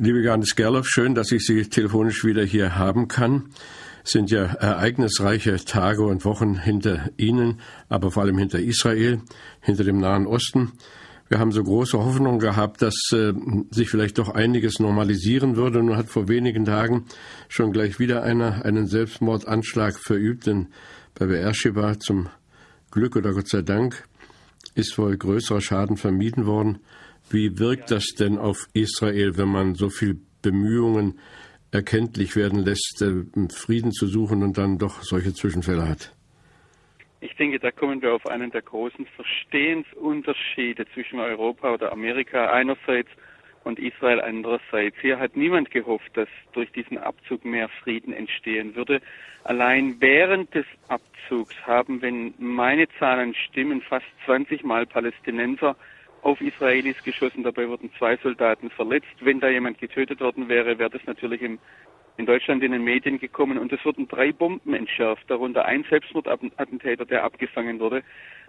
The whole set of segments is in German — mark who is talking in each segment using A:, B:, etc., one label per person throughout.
A: Liebe Johannes Gerloff, schön, dass ich Sie telefonisch wieder hier haben kann. Es sind ja ereignisreiche Tage und Wochen hinter Ihnen, aber vor allem hinter Israel, hinter dem Nahen Osten. Wir haben so große Hoffnung gehabt, dass äh, sich vielleicht doch einiges normalisieren würde. Nun hat vor wenigen Tagen schon gleich wieder einer einen Selbstmordanschlag verübt, denn bei Beersheba zum Glück oder Gott sei Dank ist wohl größerer Schaden vermieden worden. Wie wirkt das denn auf Israel, wenn man so viel Bemühungen erkenntlich werden lässt, äh, Frieden zu suchen und dann doch solche Zwischenfälle hat?
B: Ich denke, da kommen wir auf einen der großen Verstehensunterschiede zwischen Europa oder Amerika einerseits und Israel andererseits. Hier hat niemand gehofft, dass durch diesen Abzug mehr Frieden entstehen würde. Allein während des Abzugs haben, wenn meine Zahlen stimmen, fast 20 Mal Palästinenser auf Israelis geschossen. Dabei wurden zwei Soldaten verletzt. Wenn da jemand getötet worden wäre, wäre das natürlich im, in Deutschland in den Medien gekommen. Und es wurden drei Bomben entschärft, darunter ein Selbstmordattentäter, der abgefangen wurde.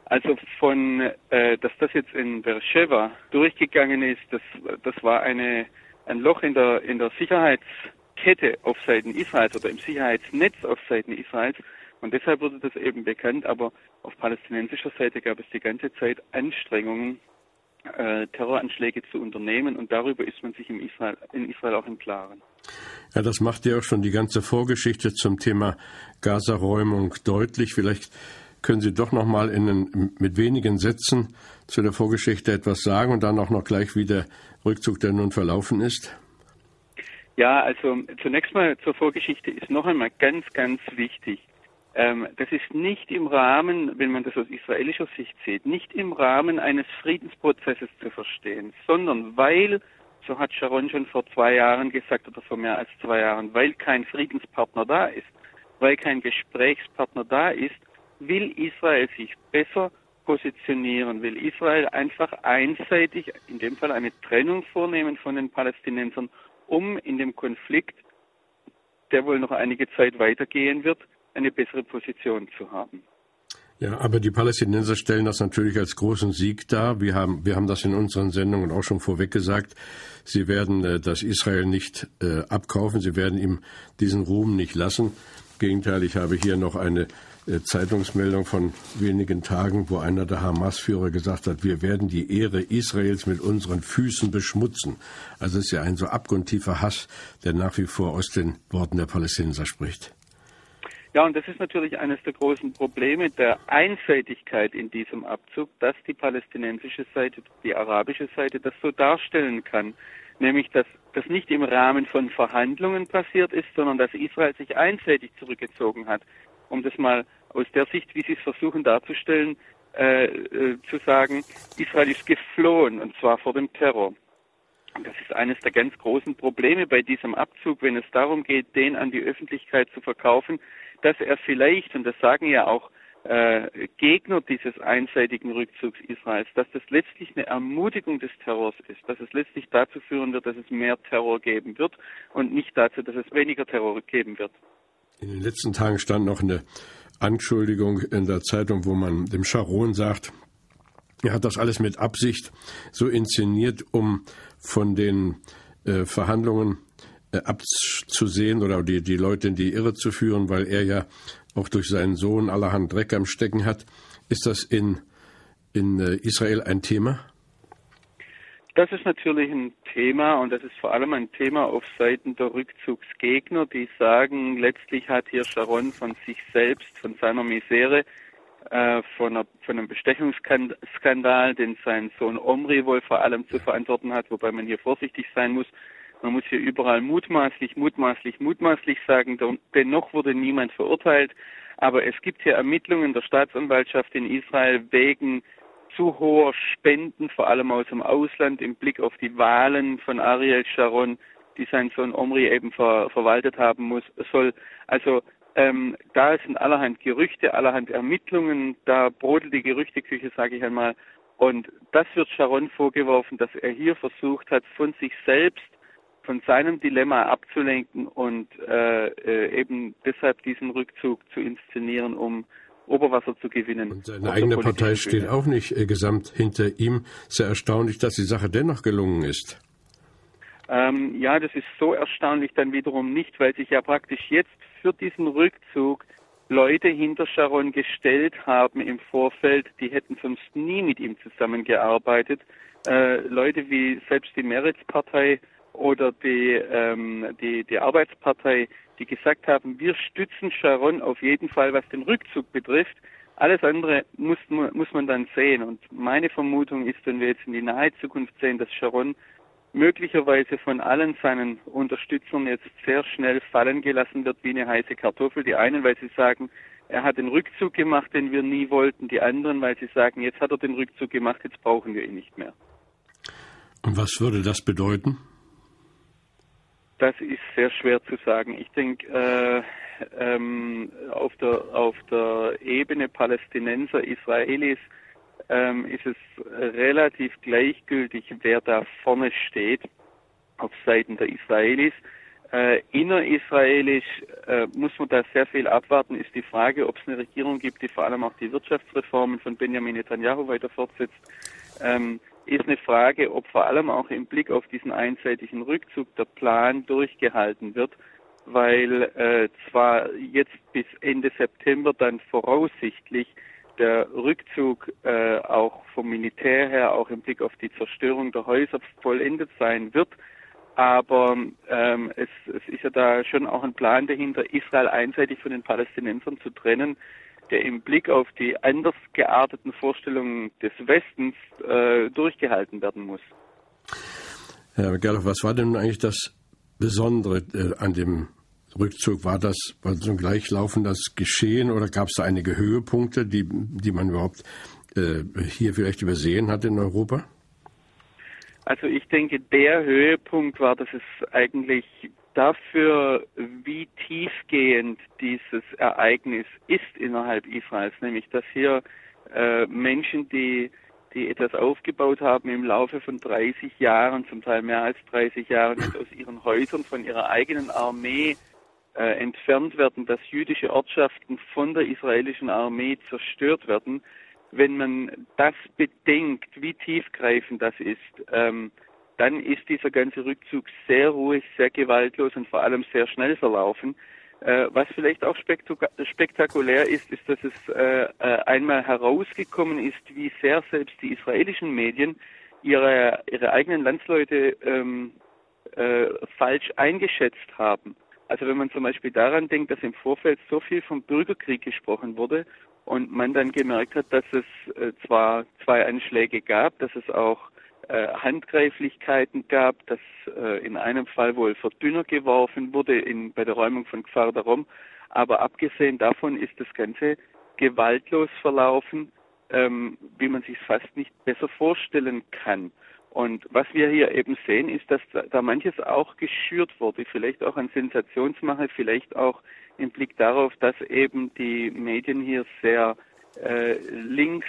B: Also von, äh, dass das jetzt in Beersheba durchgegangen ist, das, das war eine, ein Loch in der, in der Sicherheitskette auf Seiten Israels oder im Sicherheitsnetz auf Seiten Israels. Und deshalb wurde das eben bekannt. Aber auf palästinensischer Seite gab es die ganze Zeit Anstrengungen, äh, Terroranschläge zu unternehmen und darüber ist man sich in Israel, in Israel auch im Klaren.
A: Ja, das macht ja auch schon die ganze Vorgeschichte zum Thema Gaza-Räumung deutlich. Vielleicht können Sie doch noch mal in, mit wenigen Sätzen zu der Vorgeschichte etwas sagen und dann auch noch gleich, wie der Rückzug der nun verlaufen ist?
B: Ja, also zunächst mal zur Vorgeschichte ist noch einmal ganz, ganz wichtig. Ähm, das ist nicht im Rahmen, wenn man das aus israelischer Sicht sieht, nicht im Rahmen eines Friedensprozesses zu verstehen, sondern weil, so hat Sharon schon vor zwei Jahren gesagt oder vor mehr als zwei Jahren, weil kein Friedenspartner da ist, weil kein Gesprächspartner da ist, will Israel sich besser positionieren, will Israel einfach einseitig, in dem Fall eine Trennung vornehmen von den Palästinensern, um in dem Konflikt, der wohl noch einige Zeit weitergehen wird, eine bessere Position zu haben.
A: Ja, aber die Palästinenser stellen das natürlich als großen Sieg dar. Wir haben, wir haben das in unseren Sendungen auch schon vorweg gesagt. Sie werden äh, das Israel nicht äh, abkaufen. Sie werden ihm diesen Ruhm nicht lassen. Gegenteil, ich habe hier noch eine äh, Zeitungsmeldung von wenigen Tagen, wo einer der Hamas-Führer gesagt hat, wir werden die Ehre Israels mit unseren Füßen beschmutzen. Also es ist ja ein so abgrundtiefer Hass, der nach wie vor aus den Worten der Palästinenser spricht.
B: Ja, und das ist natürlich eines der großen Probleme der Einseitigkeit in diesem Abzug, dass die palästinensische Seite, die arabische Seite das so darstellen kann. Nämlich, dass das nicht im Rahmen von Verhandlungen passiert ist, sondern dass Israel sich einseitig zurückgezogen hat. Um das mal aus der Sicht, wie Sie es versuchen darzustellen, äh, äh, zu sagen, Israel ist geflohen, und zwar vor dem Terror. Das ist eines der ganz großen Probleme bei diesem Abzug, wenn es darum geht, den an die Öffentlichkeit zu verkaufen, dass er vielleicht, und das sagen ja auch äh, Gegner dieses einseitigen Rückzugs Israels, dass das letztlich eine Ermutigung des Terrors ist, dass es letztlich dazu führen wird, dass es mehr Terror geben wird und nicht dazu, dass es weniger Terror geben wird.
A: In den letzten Tagen stand noch eine Anschuldigung in der Zeitung, wo man dem Sharon sagt, er hat das alles mit Absicht so inszeniert, um von den äh, Verhandlungen äh, abzusehen oder die, die Leute in die Irre zu führen, weil er ja auch durch seinen Sohn allerhand Dreck am Stecken hat. Ist das in, in äh, Israel ein Thema?
B: Das ist natürlich ein Thema und das ist vor allem ein Thema auf Seiten der Rückzugsgegner, die sagen, letztlich hat hier Sharon von sich selbst, von seiner Misere, äh, von, einer, von einem Bestechungsskandal, den sein Sohn Omri wohl vor allem zu verantworten hat, wobei man hier vorsichtig sein muss, man muss hier überall mutmaßlich, mutmaßlich, mutmaßlich sagen, denn noch wurde niemand verurteilt. Aber es gibt hier Ermittlungen der Staatsanwaltschaft in Israel wegen zu hoher Spenden, vor allem aus dem Ausland, im Blick auf die Wahlen von Ariel Sharon, die sein Sohn Omri eben ver, verwaltet haben muss, soll. Also ähm, da sind allerhand Gerüchte, allerhand Ermittlungen, da brodelt die Gerüchteküche, sage ich einmal. Und das wird Sharon vorgeworfen, dass er hier versucht hat, von sich selbst, von seinem Dilemma abzulenken und äh, äh, eben deshalb diesen Rückzug zu inszenieren, um Oberwasser zu gewinnen.
A: Und seine eigene Partei steht auch nicht äh, gesamt hinter ihm. Sehr erstaunlich, dass die Sache dennoch gelungen ist.
B: Ähm, ja, das ist so erstaunlich dann wiederum nicht, weil sich ja praktisch jetzt für diesen Rückzug Leute hinter Sharon gestellt haben im Vorfeld, die hätten sonst nie mit ihm zusammengearbeitet. Äh, Leute wie selbst die Meretz-Partei oder die, ähm, die, die Arbeitspartei, die gesagt haben, wir stützen Sharon auf jeden Fall, was den Rückzug betrifft. Alles andere muss, muss man dann sehen. Und meine Vermutung ist, wenn wir jetzt in die nahe Zukunft sehen, dass Sharon möglicherweise von allen seinen Unterstützern jetzt sehr schnell fallen gelassen wird wie eine heiße Kartoffel. Die einen, weil sie sagen, er hat den Rückzug gemacht, den wir nie wollten. Die anderen, weil sie sagen, jetzt hat er den Rückzug gemacht, jetzt brauchen wir ihn nicht mehr.
A: Und was würde das bedeuten?
B: Das ist sehr schwer zu sagen. Ich denke, äh, ähm, auf, der, auf der Ebene Palästinenser, Israelis, ähm, ist es relativ gleichgültig, wer da vorne steht auf Seiten der Israelis. Äh, innerisraelisch äh, muss man da sehr viel abwarten, ist die Frage, ob es eine Regierung gibt, die vor allem auch die Wirtschaftsreformen von Benjamin Netanyahu weiter fortsetzt. Ähm, ist eine Frage, ob vor allem auch im Blick auf diesen einseitigen Rückzug der Plan durchgehalten wird, weil äh, zwar jetzt bis Ende September dann voraussichtlich der Rückzug äh, auch vom Militär her, auch im Blick auf die Zerstörung der Häuser vollendet sein wird. Aber ähm, es, es ist ja da schon auch ein Plan dahinter, Israel einseitig von den Palästinensern zu trennen, der im Blick auf die anders gearteten Vorstellungen des Westens äh, durchgehalten werden muss.
A: Herr Gerloff, was war denn eigentlich das Besondere äh, an dem Rückzug? War das war so ein gleichlaufendes Geschehen oder gab es da einige Höhepunkte, die, die man überhaupt äh, hier vielleicht übersehen hat in Europa?
B: Also ich denke, der Höhepunkt war, dass es eigentlich dafür, wie tiefgehend dieses Ereignis ist innerhalb Israels, nämlich dass hier äh, Menschen, die die etwas aufgebaut haben im Laufe von 30 Jahren, zum Teil mehr als 30 Jahren, aus ihren Häusern von ihrer eigenen Armee entfernt werden, dass jüdische Ortschaften von der israelischen Armee zerstört werden. Wenn man das bedenkt, wie tiefgreifend das ist, ähm, dann ist dieser ganze Rückzug sehr ruhig, sehr gewaltlos und vor allem sehr schnell verlaufen. Äh, was vielleicht auch spektakulär ist, ist, dass es äh, äh, einmal herausgekommen ist, wie sehr selbst die israelischen Medien ihre, ihre eigenen Landsleute ähm, äh, falsch eingeschätzt haben. Also wenn man zum Beispiel daran denkt, dass im Vorfeld so viel vom Bürgerkrieg gesprochen wurde und man dann gemerkt hat, dass es äh, zwar zwei Anschläge gab, dass es auch äh, Handgreiflichkeiten gab, dass äh, in einem Fall wohl Verdünner geworfen wurde in, bei der Räumung von Kfar Darom. Aber abgesehen davon ist das Ganze gewaltlos verlaufen, ähm, wie man sich fast nicht besser vorstellen kann. Und was wir hier eben sehen, ist, dass da manches auch geschürt wurde, vielleicht auch an Sensationsmache, vielleicht auch im Blick darauf, dass eben die Medien hier sehr äh, links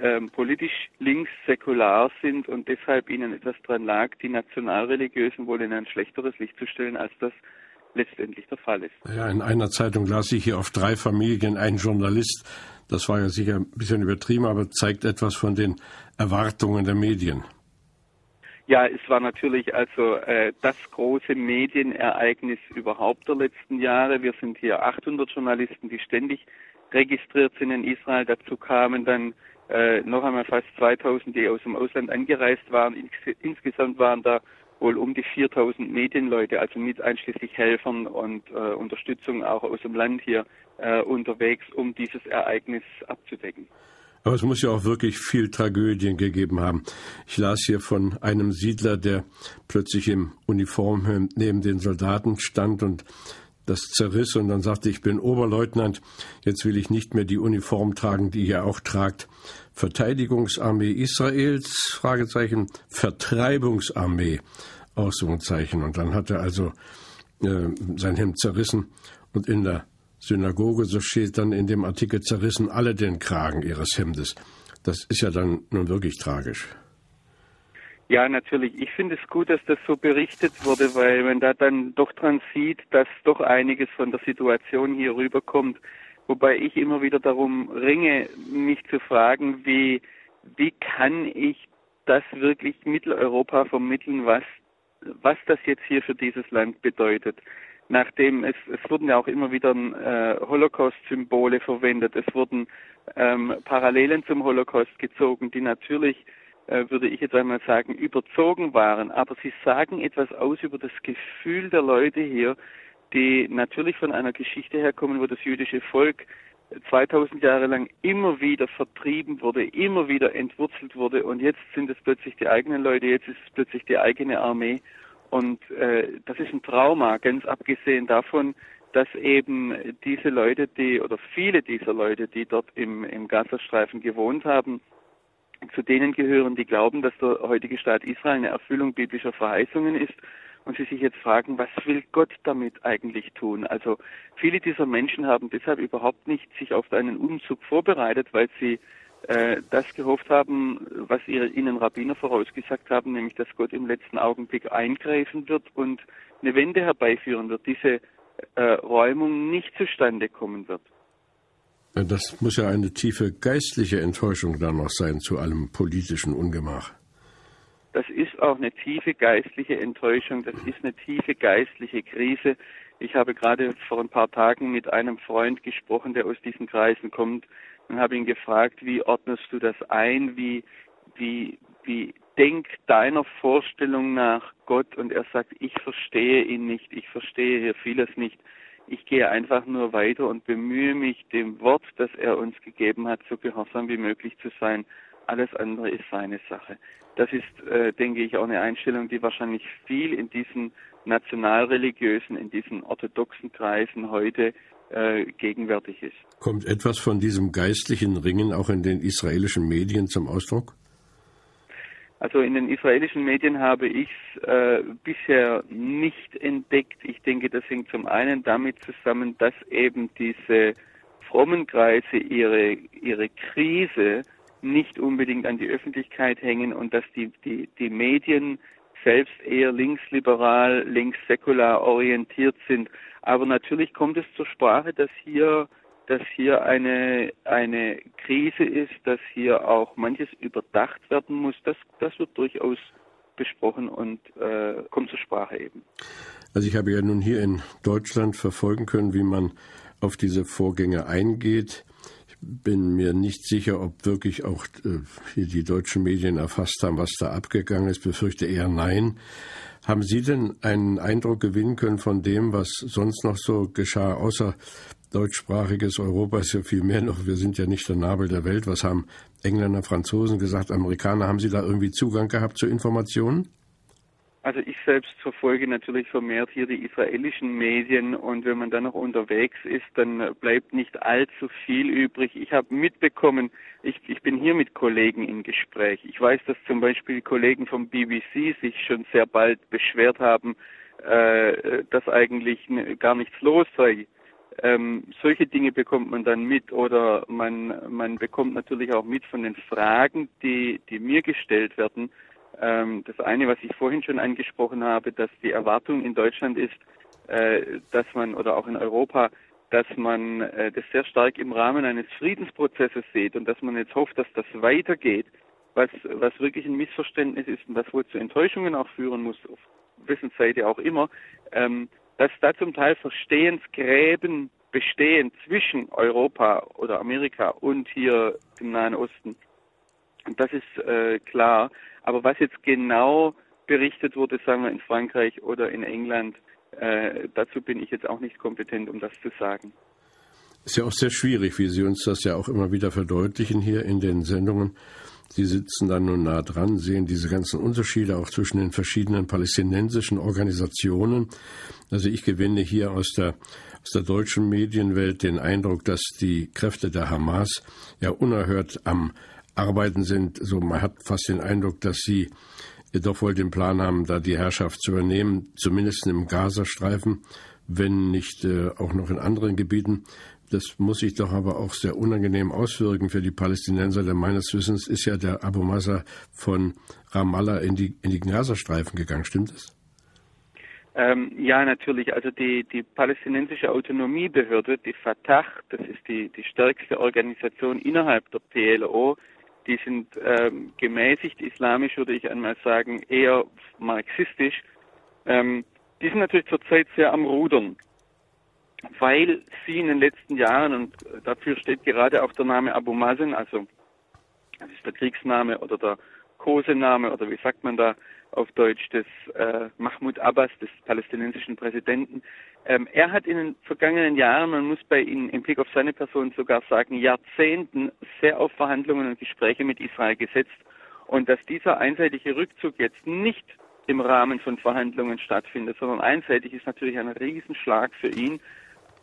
B: ähm, politisch links säkular sind und deshalb ihnen etwas dran lag, die Nationalreligiösen wohl in ein schlechteres Licht zu stellen, als das letztendlich der Fall ist.
A: Ja, in einer Zeitung las ich hier auf drei Familien ein Journalist. Das war ja sicher ein bisschen übertrieben, aber zeigt etwas von den Erwartungen der Medien.
B: Ja, es war natürlich also äh, das große Medienereignis überhaupt der letzten Jahre. Wir sind hier 800 Journalisten, die ständig registriert sind in Israel. Dazu kamen dann äh, noch einmal fast 2000, die aus dem Ausland angereist waren. Ins insgesamt waren da wohl um die 4000 Medienleute, also mit einschließlich Helfern und äh, Unterstützung auch aus dem Land hier äh, unterwegs, um dieses Ereignis abzudecken.
A: Aber es muss ja auch wirklich viel Tragödien gegeben haben. Ich las hier von einem Siedler, der plötzlich im Uniform neben den Soldaten stand und das zerriss und dann sagte, ich bin Oberleutnant, jetzt will ich nicht mehr die Uniform tragen, die ihr auch tragt. Verteidigungsarmee Israels, Fragezeichen, Vertreibungsarmee. Ausrufezeichen. Und dann hat er also äh, sein Hemd zerrissen und in der Synagoge, so steht dann in dem Artikel, zerrissen alle den Kragen ihres Hemdes. Das ist ja dann nun wirklich tragisch.
B: Ja, natürlich. Ich finde es gut, dass das so berichtet wurde, weil man da dann doch dran sieht, dass doch einiges von der Situation hier rüberkommt. Wobei ich immer wieder darum ringe, mich zu fragen, wie, wie kann ich das wirklich Mitteleuropa vermitteln, was, was das jetzt hier für dieses Land bedeutet. Nachdem es, es wurden ja auch immer wieder äh, Holocaust-Symbole verwendet, es wurden ähm, Parallelen zum Holocaust gezogen, die natürlich äh, würde ich jetzt einmal sagen, überzogen waren. Aber sie sagen etwas aus über das Gefühl der Leute hier, die natürlich von einer Geschichte herkommen, wo das jüdische Volk 2000 Jahre lang immer wieder vertrieben wurde, immer wieder entwurzelt wurde. Und jetzt sind es plötzlich die eigenen Leute, jetzt ist es plötzlich die eigene Armee und äh, das ist ein Trauma, ganz abgesehen davon, dass eben diese Leute, die oder viele dieser Leute, die dort im, im Gazastreifen gewohnt haben, zu denen gehören, die glauben, dass der heutige Staat Israel eine Erfüllung biblischer Verheißungen ist und sie sich jetzt fragen, was will Gott damit eigentlich tun? Also viele dieser Menschen haben deshalb überhaupt nicht sich auf einen Umzug vorbereitet, weil sie äh, das gehofft haben, was ihre, ihnen Rabbiner vorausgesagt haben, nämlich dass Gott im letzten Augenblick eingreifen wird und eine Wende herbeiführen wird, diese äh, Räumung nicht zustande kommen wird.
A: Das muss ja eine tiefe geistliche Enttäuschung dann noch sein zu allem politischen Ungemach.
B: Das ist auch eine tiefe geistliche Enttäuschung, das ist eine tiefe geistliche Krise. Ich habe gerade vor ein paar Tagen mit einem Freund gesprochen, der aus diesen Kreisen kommt, und habe ihn gefragt, wie ordnest du das ein, wie, wie, wie denkt deiner Vorstellung nach Gott? Und er sagt, ich verstehe ihn nicht, ich verstehe hier vieles nicht. Ich gehe einfach nur weiter und bemühe mich, dem Wort, das er uns gegeben hat, so gehorsam wie möglich zu sein. Alles andere ist seine Sache. Das ist, äh, denke ich, auch eine Einstellung, die wahrscheinlich viel in diesen nationalreligiösen, in diesen orthodoxen Kreisen heute äh, gegenwärtig ist.
A: Kommt etwas von diesem geistlichen Ringen auch in den israelischen Medien zum Ausdruck?
B: Also in den israelischen Medien habe ich es äh, bisher nicht entdeckt. Ich denke, das hängt zum einen damit zusammen, dass eben diese frommen Kreise ihre, ihre Krise nicht unbedingt an die Öffentlichkeit hängen und dass die, die, die Medien selbst eher linksliberal, linkssäkular orientiert sind. Aber natürlich kommt es zur Sprache, dass hier dass hier eine, eine Krise ist, dass hier auch manches überdacht werden muss, das, das wird durchaus besprochen und äh, kommt zur Sprache eben.
A: Also ich habe ja nun hier in Deutschland verfolgen können, wie man auf diese Vorgänge eingeht. Bin mir nicht sicher, ob wirklich auch äh, hier die deutschen Medien erfasst haben, was da abgegangen ist. Befürchte eher nein. Haben Sie denn einen Eindruck gewinnen können von dem, was sonst noch so geschah, außer deutschsprachiges Europa ist ja viel mehr noch. Wir sind ja nicht der Nabel der Welt. Was haben Engländer, Franzosen gesagt, Amerikaner? Haben Sie da irgendwie Zugang gehabt zu Informationen?
B: Also ich selbst verfolge natürlich vermehrt hier die israelischen Medien und wenn man dann noch unterwegs ist, dann bleibt nicht allzu viel übrig. Ich habe mitbekommen, ich, ich bin hier mit Kollegen im Gespräch. Ich weiß, dass zum Beispiel Kollegen vom BBC sich schon sehr bald beschwert haben, äh, dass eigentlich gar nichts los sei ähm, solche Dinge bekommt man dann mit oder man, man bekommt natürlich auch mit von den Fragen, die, die mir gestellt werden. Ähm, das eine, was ich vorhin schon angesprochen habe, dass die Erwartung in Deutschland ist, äh, dass man oder auch in Europa, dass man äh, das sehr stark im Rahmen eines Friedensprozesses sieht und dass man jetzt hofft, dass das weitergeht, was, was wirklich ein Missverständnis ist und was wohl zu Enttäuschungen auch führen muss, auf wessen Seite auch immer. Ähm, dass da zum Teil Verstehensgräben bestehen zwischen Europa oder Amerika und hier im Nahen Osten. Das ist äh, klar. Aber was jetzt genau berichtet wurde, sagen wir in Frankreich oder in England, äh, dazu bin ich jetzt auch nicht kompetent, um das zu sagen.
A: Ist ja auch sehr schwierig, wie Sie uns das ja auch immer wieder verdeutlichen hier in den Sendungen. Sie sitzen dann nun nah dran, sehen diese ganzen Unterschiede auch zwischen den verschiedenen palästinensischen Organisationen. Also ich gewinne hier aus der, aus der deutschen Medienwelt den Eindruck, dass die Kräfte der Hamas ja unerhört am Arbeiten sind. So, man hat fast den Eindruck, dass sie doch wohl den Plan haben, da die Herrschaft zu übernehmen, zumindest im Gazastreifen, wenn nicht äh, auch noch in anderen Gebieten. Das muss sich doch aber auch sehr unangenehm auswirken für die Palästinenser, denn meines Wissens ist ja der Abu Massa von Ramallah in die, in die Gazastreifen gegangen, stimmt es?
B: Ähm, ja, natürlich. Also die, die palästinensische Autonomiebehörde, die Fatah, das ist die, die stärkste Organisation innerhalb der PLO, die sind ähm, gemäßigt islamisch, würde ich einmal sagen, eher marxistisch. Ähm, die sind natürlich zurzeit sehr am Rudern, weil sie in den letzten Jahren, und dafür steht gerade auch der Name Abu Mazen, also das ist der Kriegsname oder der Kosename oder wie sagt man da auf Deutsch des äh, Mahmoud Abbas, des palästinensischen Präsidenten. Ähm, er hat in den vergangenen Jahren, man muss bei ihm im Blick auf seine Person sogar sagen, Jahrzehnten sehr auf Verhandlungen und Gespräche mit Israel gesetzt und dass dieser einseitige Rückzug jetzt nicht im Rahmen von Verhandlungen stattfindet, sondern einseitig ist natürlich ein Riesenschlag für ihn.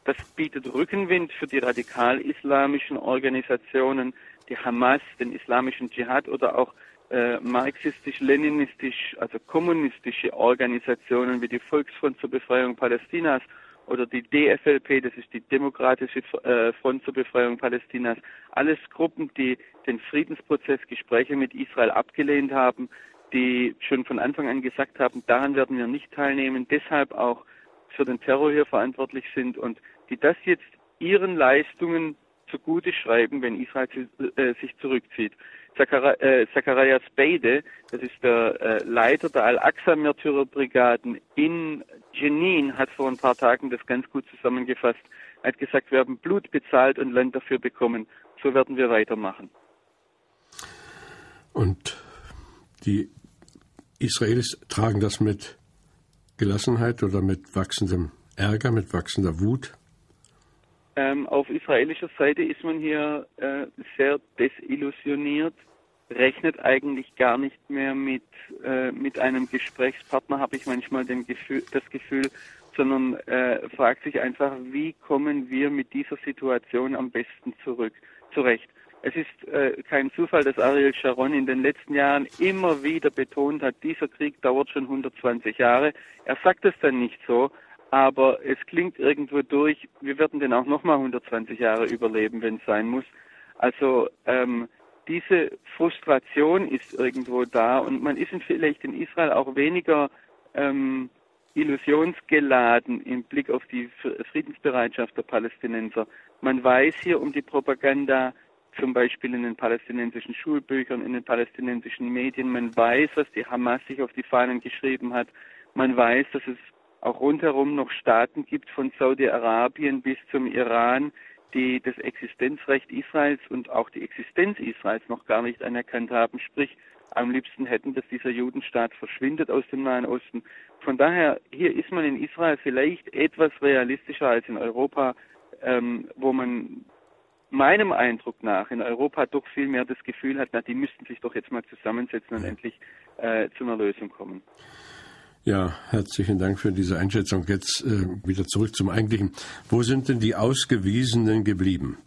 B: Das bietet Rückenwind für die radikal-islamischen Organisationen, die Hamas, den islamischen Dschihad oder auch äh, marxistisch-leninistisch, also kommunistische Organisationen wie die Volksfront zur Befreiung Palästinas oder die DFLP, das ist die Demokratische äh, Front zur Befreiung Palästinas, alles Gruppen, die den Friedensprozess, Gespräche mit Israel abgelehnt haben, die schon von Anfang an gesagt haben, daran werden wir nicht teilnehmen, deshalb auch für den Terror hier verantwortlich sind und die das jetzt ihren Leistungen zugute schreiben, wenn Israel äh, sich zurückzieht. Äh, Zacharias Beide, das ist der äh, Leiter der Al-Aqsa-Märtyrerbrigaden in Jenin, hat vor ein paar Tagen das ganz gut zusammengefasst. Er hat gesagt, wir haben Blut bezahlt und Land dafür bekommen. So werden wir weitermachen.
A: Und die Israelis tragen das mit Gelassenheit oder mit wachsendem Ärger, mit wachsender Wut?
B: Ähm, auf israelischer Seite ist man hier äh, sehr desillusioniert, rechnet eigentlich gar nicht mehr mit, äh, mit einem Gesprächspartner, habe ich manchmal Gefühl, das Gefühl, sondern äh, fragt sich einfach, wie kommen wir mit dieser Situation am besten zurück, zurecht. Es ist äh, kein Zufall, dass Ariel Sharon in den letzten Jahren immer wieder betont hat, dieser Krieg dauert schon 120 Jahre. Er sagt es dann nicht so, aber es klingt irgendwo durch, wir werden den auch nochmal 120 Jahre überleben, wenn es sein muss. Also ähm, diese Frustration ist irgendwo da und man ist vielleicht in Israel auch weniger ähm, illusionsgeladen im Blick auf die Friedensbereitschaft der Palästinenser. Man weiß hier um die Propaganda, zum Beispiel in den palästinensischen Schulbüchern, in den palästinensischen Medien. Man weiß, was die Hamas sich auf die Fahnen geschrieben hat. Man weiß, dass es auch rundherum noch Staaten gibt, von Saudi-Arabien bis zum Iran, die das Existenzrecht Israels und auch die Existenz Israels noch gar nicht anerkannt haben, sprich am liebsten hätten, dass dieser Judenstaat verschwindet aus dem Nahen Osten. Von daher, hier ist man in Israel vielleicht etwas realistischer als in Europa, ähm, wo man meinem Eindruck nach in Europa doch viel mehr das Gefühl hat, na, die müssten sich doch jetzt mal zusammensetzen und endlich äh, zu einer Lösung kommen.
A: Ja, herzlichen Dank für diese Einschätzung. Jetzt äh, wieder zurück zum Eigentlichen. Wo sind denn die Ausgewiesenen geblieben?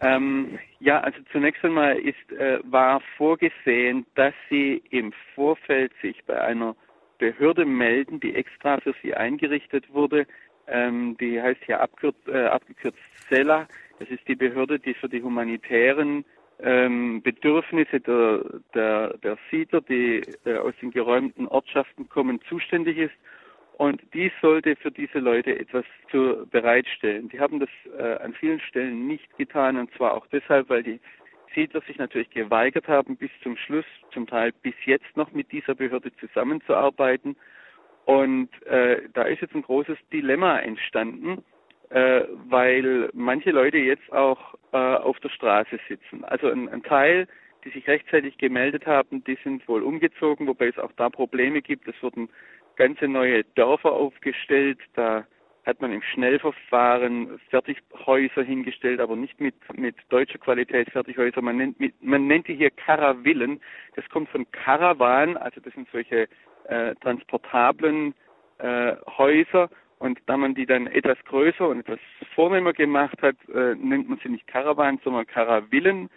B: Ähm, ja, also zunächst einmal ist, äh, war vorgesehen, dass sie im Vorfeld sich bei einer Behörde melden, die extra für sie eingerichtet wurde. Ähm, die heißt hier abkürz, äh, abgekürzt CELA. Das ist die Behörde, die für die humanitären ähm, Bedürfnisse der, der, der Siedler, die äh, aus den geräumten Ortschaften kommen, zuständig ist. Und die sollte für diese Leute etwas zu bereitstellen. Die haben das äh, an vielen Stellen nicht getan, und zwar auch deshalb, weil die Siedler sich natürlich geweigert haben, bis zum Schluss, zum Teil bis jetzt noch mit dieser Behörde zusammenzuarbeiten. Und äh, da ist jetzt ein großes Dilemma entstanden äh, weil manche Leute jetzt auch äh, auf der Straße sitzen. Also ein, ein Teil, die sich rechtzeitig gemeldet haben, die sind wohl umgezogen, wobei es auch da Probleme gibt. Es wurden ganze neue Dörfer aufgestellt. Da hat man im Schnellverfahren Fertighäuser hingestellt, aber nicht mit, mit deutscher Qualität Fertighäuser. Man nennt, mit, man nennt die hier Karavillen. Das kommt von Karawan, also das sind solche äh, transportablen äh, Häuser und da man die dann etwas größer und etwas vornehmer gemacht hat, äh, nennt man sie nicht Karawan, sondern Karavillen.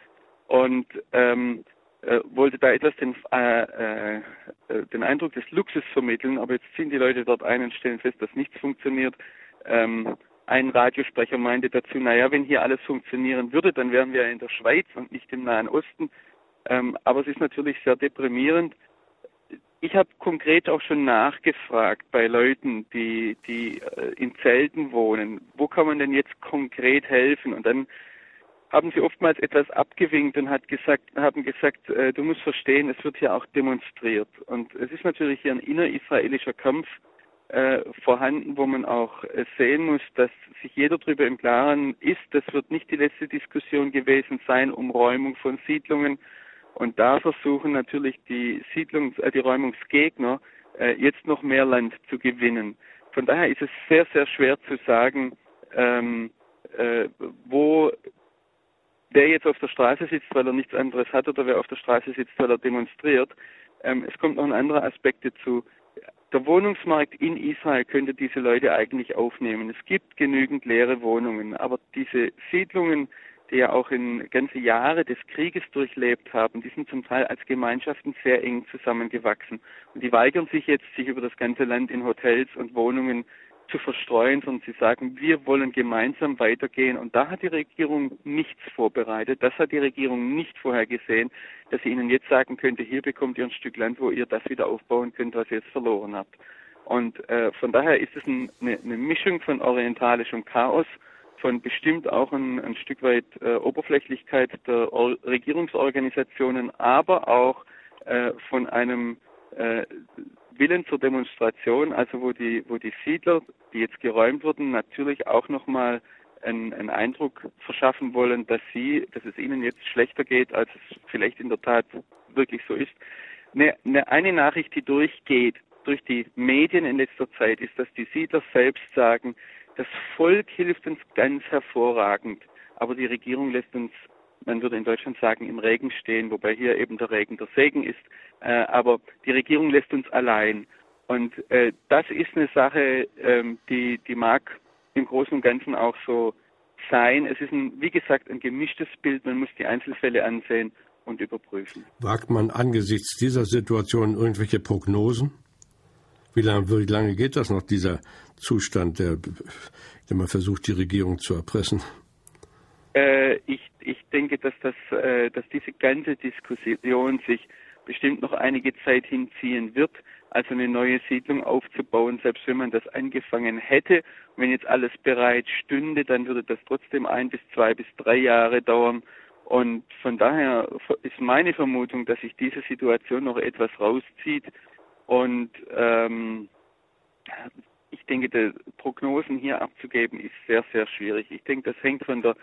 B: Und ähm, äh, wollte da etwas den, äh, äh, den Eindruck des Luxus vermitteln, aber jetzt ziehen die Leute dort ein und stellen fest, dass nichts funktioniert. Ähm, ein Radiosprecher meinte dazu, naja, wenn hier alles funktionieren würde, dann wären wir in der Schweiz und nicht im Nahen Osten. Ähm, aber es ist natürlich sehr deprimierend. Ich habe konkret auch schon nachgefragt bei Leuten, die, die äh, in Zelten wohnen, wo kann man denn jetzt konkret helfen? Und dann haben sie oftmals etwas abgewinkt und hat gesagt, haben gesagt, äh, du musst verstehen, es wird hier auch demonstriert. Und es ist natürlich hier ein innerisraelischer Kampf äh, vorhanden, wo man auch äh, sehen muss, dass sich jeder darüber im Klaren ist, das wird nicht die letzte Diskussion gewesen sein um Räumung von Siedlungen. Und da versuchen natürlich die Siedlungs-, äh, die Räumungsgegner äh, jetzt noch mehr Land zu gewinnen. Von daher ist es sehr, sehr schwer zu sagen, ähm, äh, wo wer jetzt auf der Straße sitzt, weil er nichts anderes hat, oder wer auf der Straße sitzt, weil er demonstriert. Ähm, es kommt noch ein anderer Aspekt dazu. Der Wohnungsmarkt in Israel könnte diese Leute eigentlich aufnehmen. Es gibt genügend leere Wohnungen, aber diese Siedlungen, die ja auch in ganze Jahre des Krieges durchlebt haben, die sind zum Teil als Gemeinschaften sehr eng zusammengewachsen. Und die weigern sich jetzt, sich über das ganze Land in Hotels und Wohnungen zu verstreuen, sondern sie sagen, wir wollen gemeinsam weitergehen. Und da hat die Regierung nichts vorbereitet. Das hat die Regierung nicht vorhergesehen, dass sie ihnen jetzt sagen könnte, hier bekommt ihr ein Stück Land, wo ihr das wieder aufbauen könnt, was ihr jetzt verloren habt. Und äh, von daher ist es ein, eine, eine, Mischung von orientalischem Chaos, von bestimmt auch ein, ein Stück weit äh, Oberflächlichkeit der Or Regierungsorganisationen, aber auch äh, von einem äh, Willen zur Demonstration, also wo die, wo die Siedler, die jetzt geräumt wurden, natürlich auch nochmal einen, einen Eindruck verschaffen wollen, dass sie, dass es ihnen jetzt schlechter geht, als es vielleicht in der Tat wirklich so ist. Eine, eine, eine Nachricht, die durchgeht durch die Medien in letzter Zeit, ist, dass die Siedler selbst sagen, das Volk hilft uns ganz hervorragend, aber die Regierung lässt uns man würde in Deutschland sagen, im Regen stehen, wobei hier eben der Regen der Segen ist. Äh, aber die Regierung lässt uns allein. Und äh, das ist eine Sache, ähm, die, die mag im Großen und Ganzen auch so sein. Es ist, ein, wie gesagt, ein gemischtes Bild. Man muss die Einzelfälle ansehen und überprüfen.
A: Wagt man angesichts dieser Situation irgendwelche Prognosen? Wie lange, wie lange geht das noch, dieser Zustand, der, der man versucht, die Regierung zu erpressen?
B: Äh, ich, ich denke, dass, das, äh, dass diese ganze Diskussion sich bestimmt noch einige Zeit hinziehen wird, also eine neue Siedlung aufzubauen, selbst wenn man das angefangen hätte. wenn jetzt alles bereit stünde, dann würde das trotzdem ein bis zwei bis drei Jahre dauern. Und von daher ist meine Vermutung, dass sich diese Situation noch etwas rauszieht. Und ähm, denke, die Prognosen hier abzugeben, ist sehr, sehr schwierig. Ich denke, das hängt von der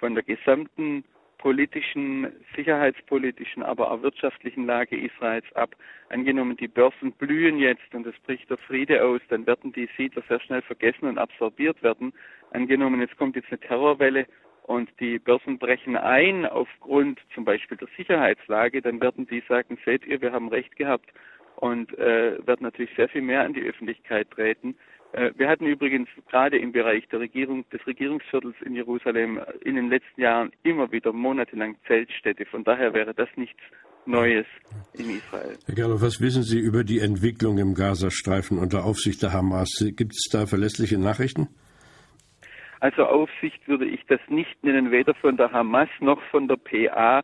B: von der gesamten politischen, sicherheitspolitischen, aber auch wirtschaftlichen Lage Israels ab. Angenommen, die Börsen blühen jetzt und es bricht der Friede aus, dann werden die Siedler sehr schnell vergessen und absorbiert werden. Angenommen, jetzt kommt jetzt eine Terrorwelle und die Börsen brechen ein aufgrund zum Beispiel der Sicherheitslage, dann werden die sagen, seht ihr, wir haben recht gehabt und äh, werden natürlich sehr viel mehr an die Öffentlichkeit treten. Äh, wir hatten übrigens gerade im Bereich der Regierung, des Regierungsviertels in Jerusalem äh, in den letzten Jahren immer wieder monatelang Zeltstädte. Von daher wäre das nichts Neues in Israel.
A: Herr Gerloff, was wissen Sie über die Entwicklung im Gazastreifen unter Aufsicht der Hamas? Gibt es da verlässliche Nachrichten?
B: Also Aufsicht würde ich das nicht nennen, weder von der Hamas noch von der PA.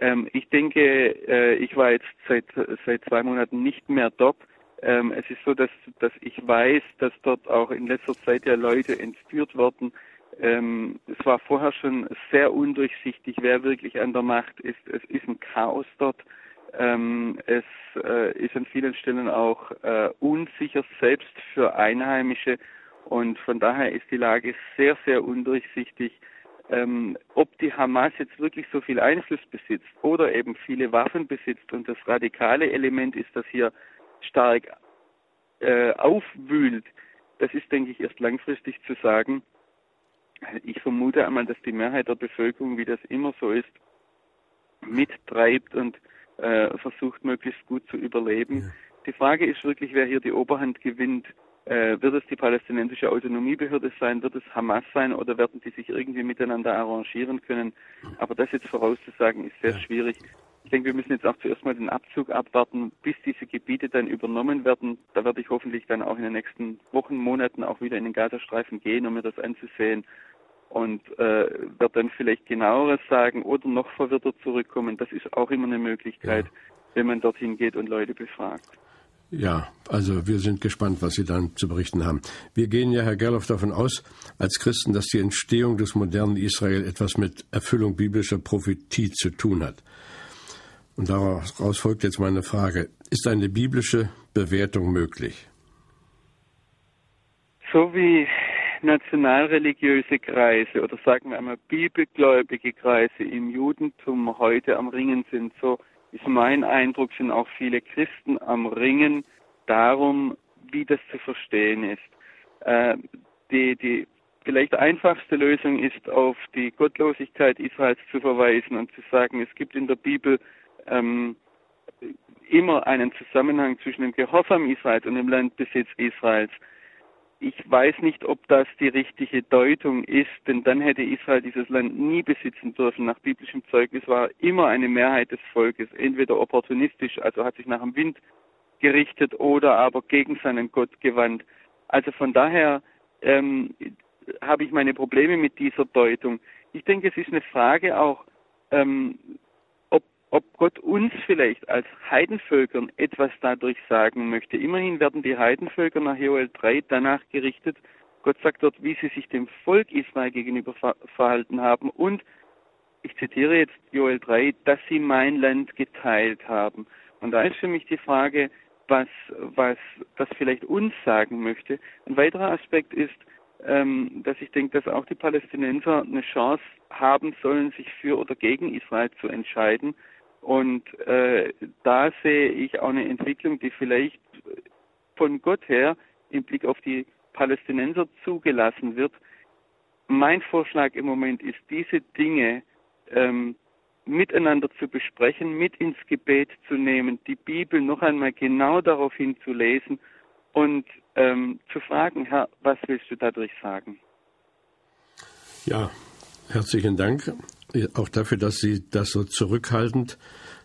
B: Ähm, ich denke, äh, ich war jetzt seit, seit zwei Monaten nicht mehr dort. Ähm, es ist so, dass, dass ich weiß, dass dort auch in letzter Zeit ja Leute entführt wurden. Ähm, es war vorher schon sehr undurchsichtig, wer wirklich an der Macht ist. Es ist ein Chaos dort. Ähm, es äh, ist an vielen Stellen auch äh, unsicher, selbst für Einheimische. Und von daher ist die Lage sehr, sehr undurchsichtig. Ähm, ob die Hamas jetzt wirklich so viel Einfluss besitzt oder eben viele Waffen besitzt und das radikale Element ist, dass hier stark äh, aufwühlt, das ist, denke ich, erst langfristig zu sagen. Ich vermute einmal, dass die Mehrheit der Bevölkerung, wie das immer so ist, mittreibt und äh, versucht, möglichst gut zu überleben. Ja. Die Frage ist wirklich, wer hier die Oberhand gewinnt. Äh, wird es die palästinensische Autonomiebehörde sein, wird es Hamas sein oder werden die sich irgendwie miteinander arrangieren können? Aber das jetzt vorauszusagen, ist sehr ja. schwierig. Ich denke, wir müssen jetzt auch zuerst mal den Abzug abwarten, bis diese Gebiete dann übernommen werden. Da werde ich hoffentlich dann auch in den nächsten Wochen, Monaten auch wieder in den Gazastreifen gehen, um mir das anzusehen und äh, wird dann vielleicht genaueres sagen oder noch verwirrter zurückkommen. Das ist auch immer eine Möglichkeit, ja. wenn man dorthin geht und Leute befragt.
A: Ja, also wir sind gespannt, was Sie dann zu berichten haben. Wir gehen ja, Herr Gerloff, davon aus, als Christen, dass die Entstehung des modernen Israel etwas mit Erfüllung biblischer Prophetie zu tun hat. Und daraus folgt jetzt meine Frage. Ist eine biblische Bewertung möglich?
B: So wie nationalreligiöse Kreise oder sagen wir einmal bibelgläubige Kreise im Judentum heute am Ringen sind, so ist mein Eindruck, sind auch viele Christen am Ringen darum, wie das zu verstehen ist. Äh, die, die vielleicht einfachste Lösung ist, auf die Gottlosigkeit Israels zu verweisen und zu sagen, es gibt in der Bibel ähm, immer einen Zusammenhang zwischen dem Gehorsam Israels und dem Landbesitz Israels. Ich weiß nicht, ob das die richtige Deutung ist, denn dann hätte Israel dieses Land nie besitzen dürfen. Nach biblischem Zeugnis war immer eine Mehrheit des Volkes entweder opportunistisch, also hat sich nach dem Wind gerichtet oder aber gegen seinen Gott gewandt. Also von daher ähm, habe ich meine Probleme mit dieser Deutung. Ich denke, es ist eine Frage auch, ähm, ob Gott uns vielleicht als Heidenvölkern etwas dadurch sagen möchte. Immerhin werden die Heidenvölker nach Joel 3 danach gerichtet. Gott sagt dort, wie sie sich dem Volk Israel gegenüber verhalten haben und ich zitiere jetzt Joel 3, dass sie mein Land geteilt haben. Und da ist für mich die Frage, was, was das vielleicht uns sagen möchte. Ein weiterer Aspekt ist, ähm, dass ich denke, dass auch die Palästinenser eine Chance haben sollen, sich für oder gegen Israel zu entscheiden. Und äh, da sehe ich auch eine Entwicklung, die vielleicht von Gott her im Blick auf die Palästinenser zugelassen wird. Mein Vorschlag im Moment ist, diese Dinge ähm, miteinander zu besprechen, mit ins Gebet zu nehmen, die Bibel noch einmal genau darauf hin zu lesen und ähm, zu fragen, Herr, was willst du dadurch sagen?
A: Ja, herzlichen Dank auch dafür, dass Sie das so zurückhaltend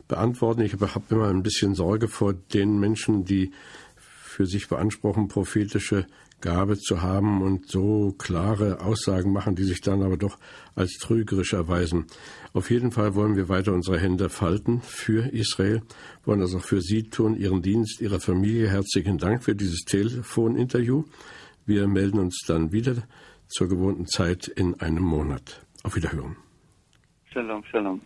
A: beantworten. Ich habe immer ein bisschen Sorge vor den Menschen, die für sich beanspruchen, prophetische Gabe zu haben und so klare Aussagen machen, die sich dann aber doch als trügerisch erweisen. Auf jeden Fall wollen wir weiter unsere Hände falten für Israel, wollen das auch für Sie tun, Ihren Dienst, Ihrer Familie. Herzlichen Dank für dieses Telefoninterview. Wir melden uns dann wieder zur gewohnten Zeit in einem Monat. Auf Wiederhören.
B: Shalom, shalom.